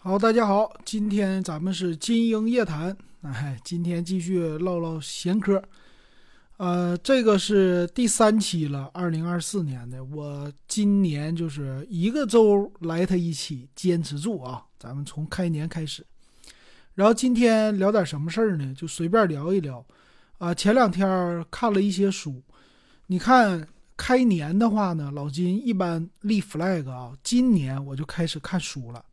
好，大家好，今天咱们是金鹰夜谈，哎，今天继续唠唠闲嗑。呃，这个是第三期了，二零二四年的。我今年就是一个周来他一期，坚持住啊！咱们从开年开始，然后今天聊点什么事儿呢？就随便聊一聊。啊，前两天看了一些书，你看开年的话呢，老金一般立 flag 啊，今年我就开始看书了。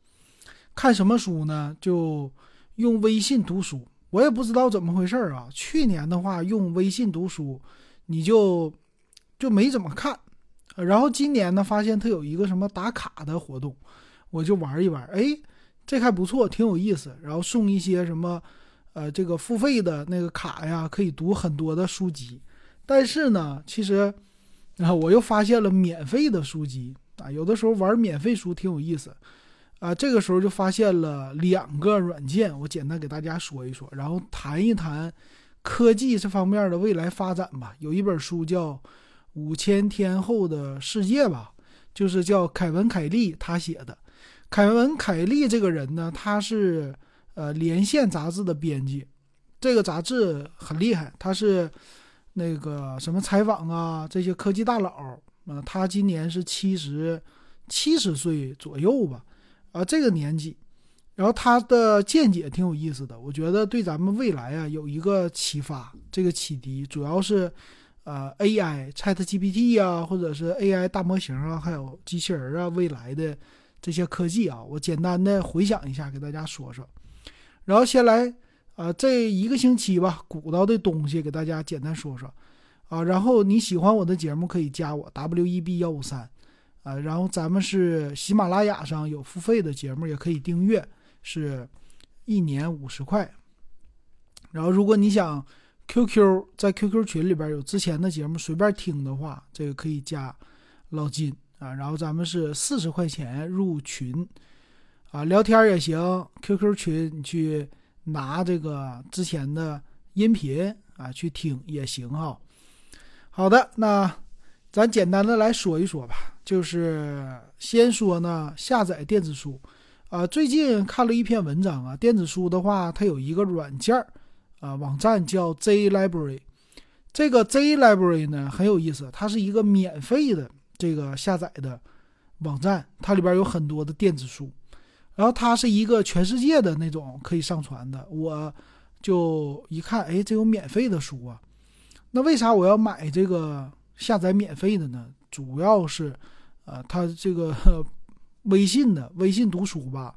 看什么书呢？就用微信读书。我也不知道怎么回事啊。去年的话用微信读书，你就就没怎么看。然后今年呢，发现它有一个什么打卡的活动，我就玩一玩。哎，这还不错，挺有意思。然后送一些什么，呃，这个付费的那个卡呀，可以读很多的书籍。但是呢，其实啊，我又发现了免费的书籍啊。有的时候玩免费书挺有意思。啊，这个时候就发现了两个软件，我简单给大家说一说，然后谈一谈科技这方面的未来发展吧。有一本书叫《五千天后的世界》吧，就是叫凯文·凯利他写的。凯文·凯利这个人呢，他是呃《连线》杂志的编辑，这个杂志很厉害，他是那个什么采访啊这些科技大佬啊，他今年是七十七十岁左右吧。啊，这个年纪，然后他的见解挺有意思的，我觉得对咱们未来啊有一个启发。这个启迪主要是，呃，AI、ChatGPT 啊，或者是 AI 大模型啊，还有机器人啊，未来的这些科技啊，我简单的回想一下，给大家说说。然后先来，啊，这一个星期吧，鼓捣的东西给大家简单说说。啊，然后你喜欢我的节目可以加我 W E B 幺五三。啊，然后咱们是喜马拉雅上有付费的节目，也可以订阅，是一年五十块。然后如果你想 QQ 在 QQ 群里边有之前的节目随便听的话，这个可以加老金啊。然后咱们是四十块钱入群啊，聊天也行，QQ 群你去拿这个之前的音频啊去听也行哈。好的，那咱简单的来说一说吧。就是先说呢，下载电子书，啊，最近看了一篇文章啊，电子书的话，它有一个软件儿，啊，网站叫 Z Library，这个 Z Library 呢很有意思，它是一个免费的这个下载的网站，它里边有很多的电子书，然后它是一个全世界的那种可以上传的，我就一看，哎，这有免费的书啊，那为啥我要买这个下载免费的呢？主要是。啊，他这个 微信的微信读书吧，